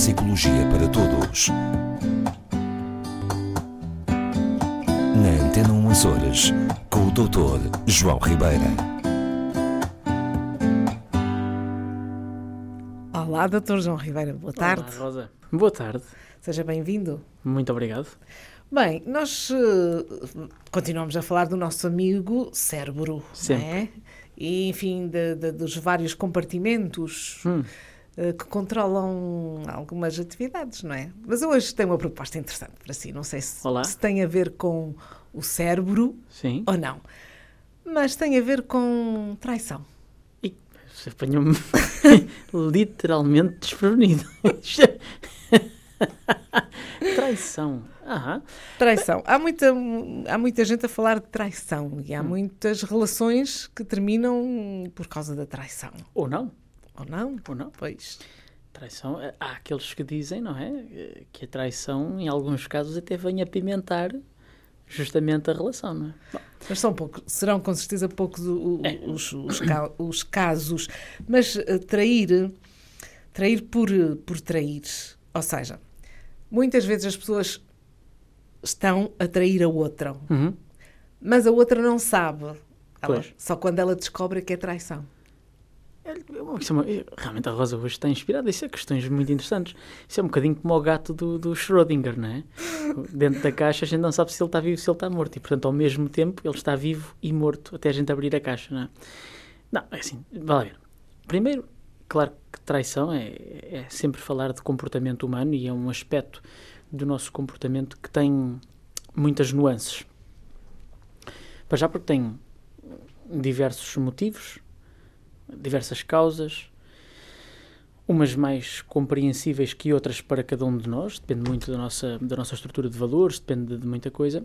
Psicologia para Todos. Na Antena 1 Açores, com o Dr. João Ribeira. Olá, Dr. João Ribeira, boa tarde. Olá, Rosa. Boa tarde. Seja bem-vindo. Muito obrigado. Bem, nós uh, continuamos a falar do nosso amigo cérebro, Sempre. é? E, enfim, de- de- dos vários compartimentos Hum. Uh, que controlam algumas atividades, não é? Mas eu hoje tenho uma proposta interessante para si. Não sei se, se tem a ver com o cérebro Sim. ou não, mas tem a ver com traição. E apanhou-me literalmente desprevenido. Traição. Aham. Traição. Há muita, há muita gente a falar de traição e há Hum. muitas relações que terminam por causa da traição. Ou não. Ou não? Ou não. Pois. Traição. eh, Há aqueles que dizem, não é? Que a traição, em alguns casos, até vem apimentar justamente a relação, não é? Bom, Mas são poucos, serão com certeza poucos o- É. os, os os casos. Mas eh, trair, trair por, por trair. Ou seja, muitas vezes as pessoas estão a trair a outra, uhum. mas a outra não sabe. Ela- só quando ela descobre que é traição. É uma é- Realmente a Rosa hoje está inspirada. Isso é questões muito interessantes. Isso é um bocadinho como o gato do, do Schrödinger, não é? Dentro da caixa a gente não sabe se ele está vivo ou se ele está morto. E, portanto, ao mesmo tempo, ele está vivo e morto até a gente abrir a caixa, não é? Não, é assim, vai lá ver. Primeiro, claro que traição é, é sempre falar de comportamento humano e é um aspecto do nosso comportamento que tem muitas nuances. Para já porque tem diversos motivos, diversas causas, umas mais compreensíveis que outras para cada um de nós, depende muito da nossa, da nossa estrutura de valores, depende de muita coisa.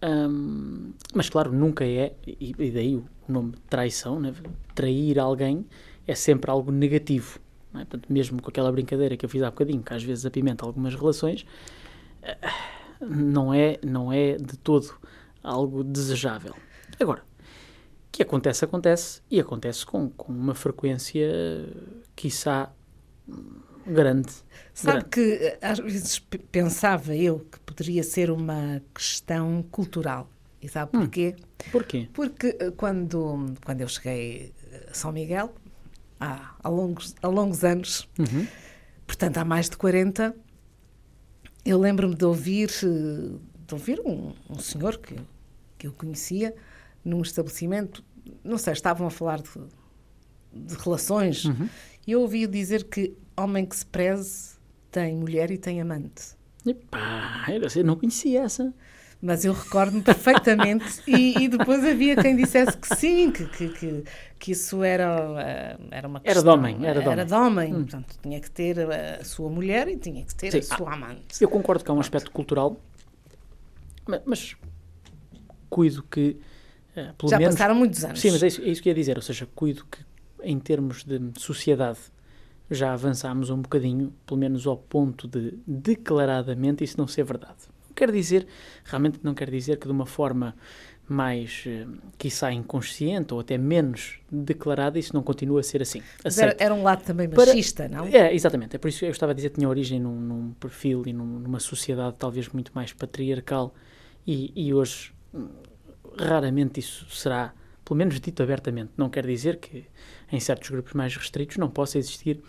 Ahm, mas claro, nunca é, e, e daí o nome traição, né? trair alguém é sempre algo negativo. é? Portanto, mesmo com aquela brincadeira que eu fiz há bocadinho, que às vezes apimenta algumas relações, ah, não é, não é de todo algo desejável. Agora, que acontece, acontece, e acontece com, com uma frequência, quiçá, grande. Sabe grande. que eh, às vezes pensava eu que poderia ser uma questão cultural. E sabe Hum. porquê? Porquê? Porque eh, quando, quando eu cheguei a São Miguel, há, há, longos, há longos anos, Uhum. portanto há mais de 40, eu lembro-me de ouvir, eh, de ouvir um, um senhor que, que eu conhecia num estabelecimento, não sei, estavam a falar de, de relações, Uhum. e eu ouvi dizer que homem que se preze tem mulher e tem amante. E pá, eu não conhecia essa. Mas eu recordo-me perfeitamente e, e depois havia quem dissesse que sim, que, que, que, que isso era, eh, era uma Era de questão... homem, era de homem. Hum. homem. Portanto, tinha que ter a sua mulher e tinha que ter Sim. a sua amante. Eu concordo que é um aspecto cultural, ma- mas, cuido que, pelo Já menos... passaram muitos anos. Sim, mas é isso, é isso que ia dizer, ou seja, cuido que em termos de sociedade já avançámos um bocadinho, pelo menos ao ponto de declaradamente isso não ser verdade. Não quer dizer, realmente não quer dizer que de uma forma mais, eh, quiçá inconsciente ou até menos declarada, isso não continua a ser assim. Mas era, era um lado também Para- machista, não? É, exatamente. É por isso que eu estava a dizer que tinha origem num, num perfil e num- numa sociedade talvez muito mais patriarcal e, e hoje hum, raramente isso será, pelo menos dito abertamente. Não quer dizer que em certos grupos mais restritos não possa existir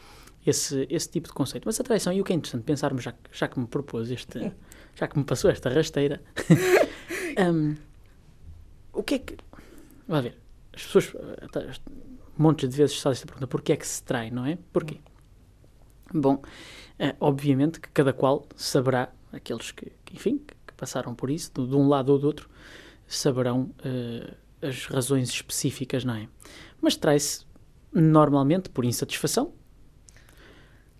esse, esse tipo de conceito. Mas a traição, e o que é interessante pensarmos, já, que- já que me propôs este, já que me passou esta rasteira, hum, o que é que. Vai ver, as pessoas, eh, montes de vezes se faz esta pergunta: porquê é que se trai, não é? Porquê? Bom, eh, obviamente que cada qual saberá, aqueles que, que, enfim, que, que passaram por isso, de, de um lado ou do outro, saberão eh, as razões específicas, não é? Mas trai-se normalmente por insatisfação,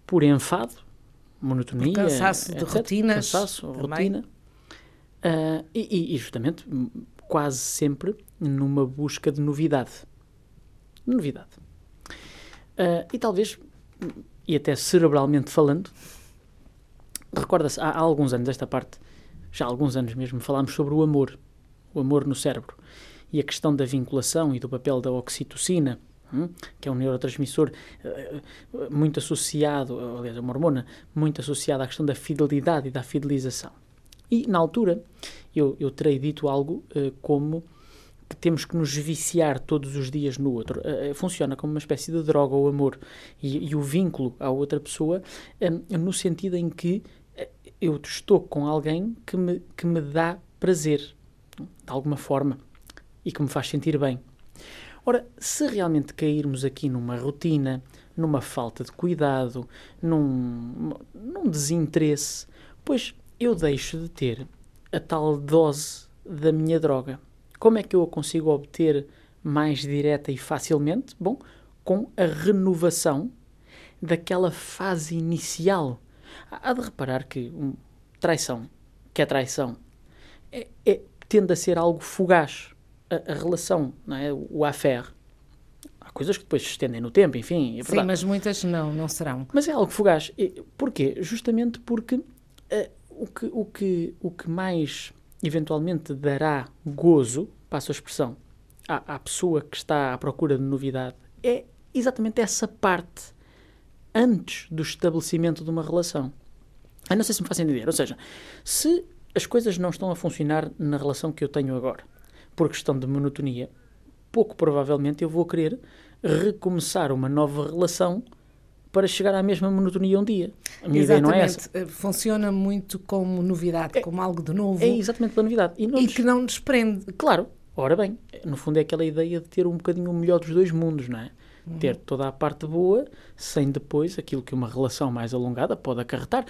por enfado, monotonia, Por cansaço de etc. rotinas cansaço, rotina, ah, e, e- justamente quase sempre numa busca de novidade. Novidade. Ah, e talvez, e até cerebralmente falando, recorda-se, há, há alguns anos, esta parte, já há alguns anos mesmo, falámos sobre o amor, o amor no cérebro, e a questão da vinculação e do papel da oxitocina hum, que é um neurotransmissor uh, muito associado, aliás, é uma hormona muito associada à questão da fidelidade e da fidelização. E, na altura, eu, eu terei dito algo uh, como que temos que nos viciar todos os dias no outro. Funciona como uma espécie de droga o amor e, e o vínculo à outra pessoa, no sentido em que eu estou com alguém que me, que me dá prazer, de alguma forma, e que me faz sentir bem. Ora, se realmente cairmos aqui numa rotina, numa falta de cuidado, num, num desinteresse, pois eu deixo de ter a tal dose da minha droga. Como é que eu a consigo obter mais direta e facilmente? Bom, com a renovação daquela fase inicial. Há de reparar que um, traição, que é traição, é, é, tende a ser algo fugaz a, a relação, não é? o affaire. Há coisas que depois se estendem no tempo, enfim. É Sim, mas muitas não, não serão. Mas é algo fugaz. E, porquê? Justamente porque uh, o, que, o, que, o que mais eventualmente dará gozo, passo a expressão, à, à pessoa que está à procura de novidade é exatamente essa parte antes do estabelecimento de uma relação. Eu não sei se me faz entender. Ou seja, se as coisas não estão a funcionar na relação que eu tenho agora, por questão de monotonia, pouco provavelmente eu vou querer recomeçar uma nova relação para chegar à mesma monotonia um dia. A minha exatamente. ideia não é essa. Eh, funciona muito como novidade, é, como algo de novo. É exatamente pela novidade. E, e que não desprende. Claro. Ora bem, no fundo é aquela ideia de ter um bocadinho o melhor dos dois mundos, não é? Uhum. Ter toda a parte boa, sem depois aquilo que uma relação mais alongada pode acarretar,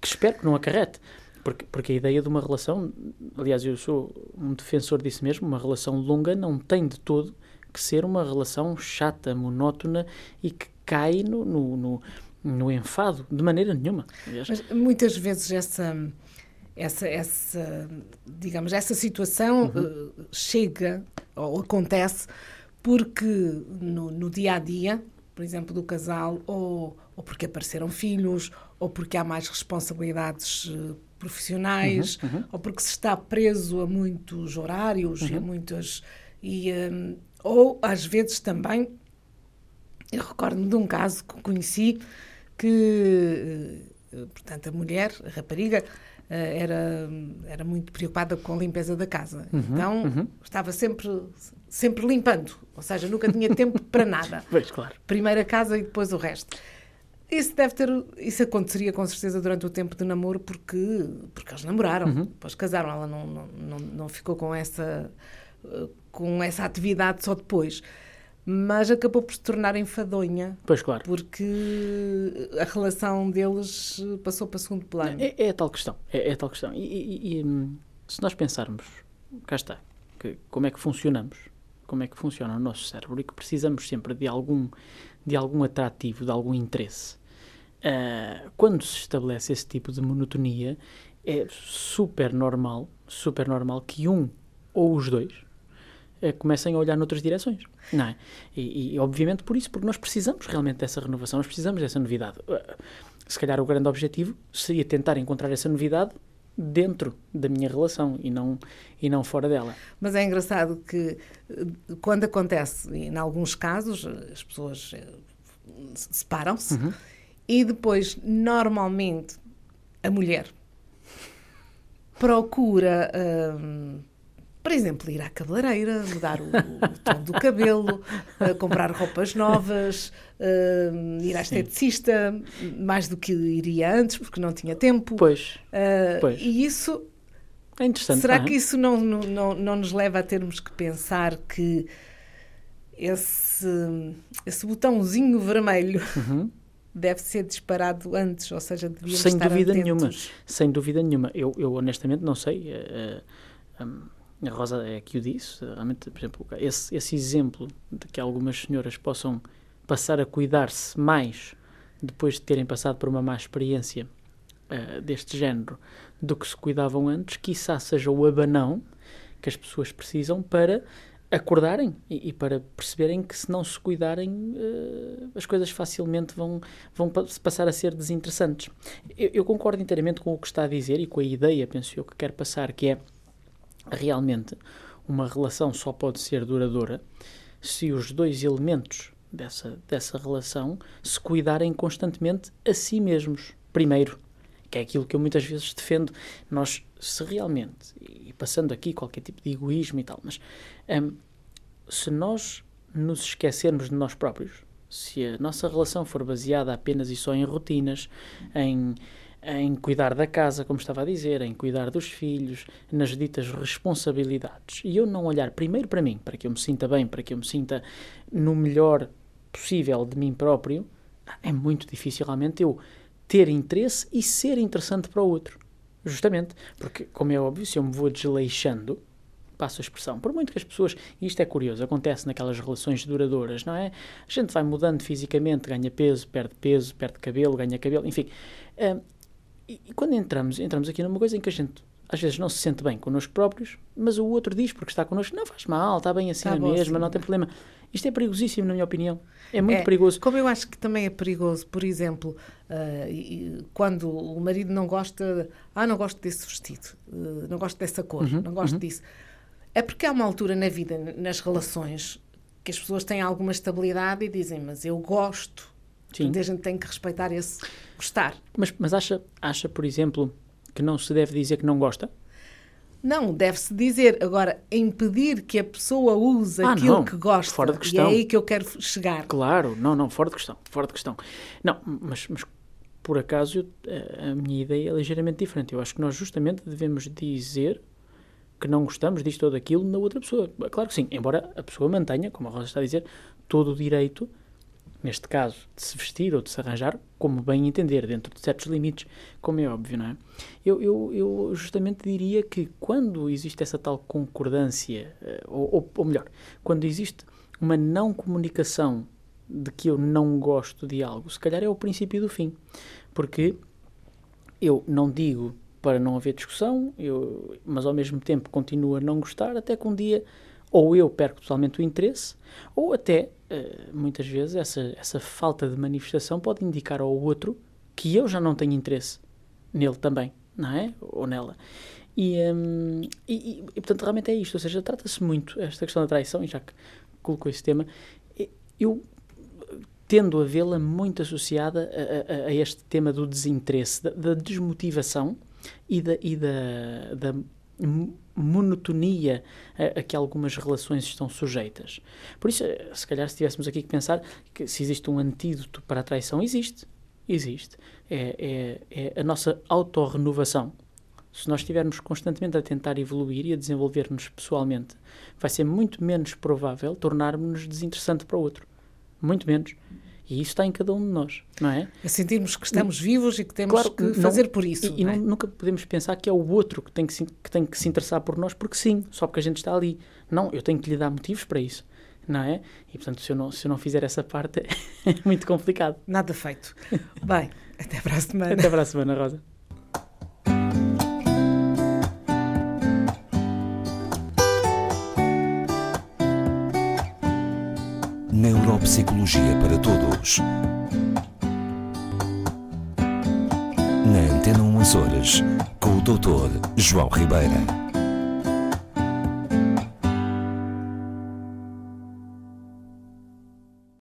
que espero que não acarrete. Porque, porque a ideia de uma relação, aliás, eu sou um defensor disso mesmo, uma relação longa não tem de todo que ser uma relação chata, monótona e que cai no, no, no, no enfado, de maneira nenhuma. Mas muitas vezes essa, essa, essa digamos, essa situação uhum. uh, chega ou acontece porque no, no dia a dia, por exemplo, do casal, ou, ou porque apareceram filhos, ou porque há mais responsabilidades uh, profissionais, uhum, uhum. ou porque se está preso a muitos horários uhum. e a muitas. E, um, ou às vezes também, eu recordo-me de um caso que conheci que, eh, portanto, a mulher, a rapariga, eh, era, era muito preocupada com a limpeza da casa. Uhum, então uhum. estava sempre, sempre limpando, ou seja, nunca tinha tempo para nada. Pois, claro. Primeiro a casa e depois o resto. Isso deve ter, isso aconteceria com certeza durante o tempo de namoro porque, porque eles namoraram, uhum. depois casaram, ela não, não, não, não ficou com essa, com essa atividade só depois. Mas acabou por se tornar enfadonha. Pois, claro. Porque a relação deles passou para segundo plano. É, é a tal questão. É, é tal questão. E, e, e, hum, se nós pensarmos, cá está, que, como é que funcionamos, como é que funciona o nosso cérebro e que precisamos sempre de algum de algum atrativo, de algum interesse. Uh, quando se estabelece esse tipo de monotonia, é super normal, super normal que um ou os dois uh, comecem a olhar noutras direções, não é? E, e, obviamente por isso, porque nós precisamos realmente dessa renovação, nós precisamos dessa novidade. Uh, se calhar o grande objetivo seria tentar encontrar essa novidade dentro da minha relação e não, e não fora dela. Mas é engraçado que quando acontece, em alguns casos, as pessoas eh, separam-se uhum. E depois, normalmente, a mulher procura. Hum, por exemplo, ir à cabeleireira, mudar o, o tom do cabelo, uh, comprar roupas novas, uh, ir à esteticista, mais do que iria antes, porque não tinha tempo. Pois. Uh, pois. E isso. É interessante. Será não é? que isso não, não, não, não nos leva a termos que pensar que esse, esse botãozinho vermelho. Uhum deve ser disparado antes, ou seja, devíamos sem estar dúvida atentos. nenhuma, sem dúvida nenhuma. Eu, eu honestamente não sei. Uh, um, a Rosa é que o disse, realmente, por exemplo, esse, esse exemplo de que algumas senhoras possam passar a cuidar-se mais depois de terem passado por uma má experiência uh, deste género do que se cuidavam antes, quiçá seja o abanão que as pessoas precisam para acordarem e, e para perceberem que se não se cuidarem uh, as coisas facilmente vão, vão passar a ser desinteressantes. Eu, eu concordo inteiramente com o que está a dizer e com a ideia, penso eu, que quer passar, que é realmente uma relação só pode ser duradoura se os dois elementos dessa, dessa relação se cuidarem constantemente a si mesmos, primeiro. Que é aquilo que eu muitas vezes defendo. Nós, se realmente, e passando aqui qualquer tipo de egoísmo e tal, mas hum, se nós nos esquecermos de nós próprios, se a nossa relação for baseada apenas e só em rotinas, em, em cuidar da casa, como estava a dizer, em cuidar dos filhos, nas ditas responsabilidades, e eu não olhar primeiro para mim, para que eu me sinta bem, para que eu me sinta no melhor possível de mim próprio, é muito difícil realmente eu ter interesse e ser interessante para o outro. Justamente, porque, como é óbvio, se eu me vou desleixando, passo a expressão. Por muito que as pessoas, e isto é curioso, acontece naquelas relações duradouras, não é? A gente vai mudando fisicamente, ganha peso, perde peso, perde cabelo, ganha cabelo, enfim. E, e, quando entramos, entramos aqui numa coisa em que a gente às vezes não se sente bem connosco próprios, mas o outro diz porque está connosco, não faz mal, está bem assim está mesmo, não tem problema. Isto é perigosíssimo, na minha opinião. É muito é, perigoso. Como eu acho que também é perigoso, por exemplo, uh, quando o marido não gosta, ah, não gosto desse vestido, uh, não gosto dessa cor, uhum, não gosto uhum. disso. É porque há uma altura na vida, nas relações, que as pessoas têm alguma estabilidade e dizem, mas eu gosto. Sim. a gente tem que respeitar esse gostar. Mas, mas acha, acha, por exemplo, que não se deve dizer que não gosta? Não, deve-se dizer. Agora, impedir que a pessoa use ah, aquilo não, que gosta. Fora de questão. E é aí que eu quero chegar. Claro, não, não, fora de questão. Fora de questão. Não, mas, mas por acaso a minha ideia é ligeiramente diferente. Eu acho que nós justamente devemos dizer que não gostamos disto ou daquilo na outra pessoa. Claro que sim, embora a pessoa mantenha, como a Rosa está a dizer, todo o direito, neste caso, de se vestir ou de se arranjar como bem entender, dentro de certos limites, como é óbvio, não é? Eu, eu, eu justamente diria que quando existe essa tal concordância, eh, ou, ou melhor, quando existe uma não comunicação de que eu não gosto de algo, se calhar é o princípio do fim. Porque eu não digo para não haver discussão, eu, mas ao mesmo tempo continuo a não gostar, até que um dia ou eu perco totalmente o interesse, ou até, uh, muitas vezes, essa, essa falta de manifestação pode indicar ao outro que eu já não tenho interesse nele também, não é? Ou nela. E, um, e, e, portanto, realmente é isto, ou seja, trata-se muito, esta questão da traição, e já que colocou esse tema, eu tendo a vê-la muito associada a, a, a, este tema do desinteresse, da, da desmotivação, e da, e da, da monotonia a, a, que algumas relações estão sujeitas. Por isso, se calhar, se tivéssemos aqui que pensar que se existe um antídoto para a traição, existe. Existe. É, é, é a nossa autorrenovação. Se nós estivermos constantemente a tentar evoluir e a desenvolver-nos pessoalmente, vai ser muito menos provável tornarmos-nos desinteressante para o outro. Muito menos. E isso está em cada um de nós, não é? A sentirmos que estamos vivos e que temos claro, que fazer por isso. E, e é? nunca podemos pensar que é o outro que tem que, se, que tem que se interessar por nós, porque sim, só porque a gente está ali. Não, eu tenho que lhe dar motivos para isso, não é? E portanto, se eu não, se eu não fizer essa parte, é muito complicado. Nada feito. Bem, até para a semana. Até para a semana, Rosa. Neuropsicologia para Todos. Na Antena 1 Açores, com o Dr. João Ribeira.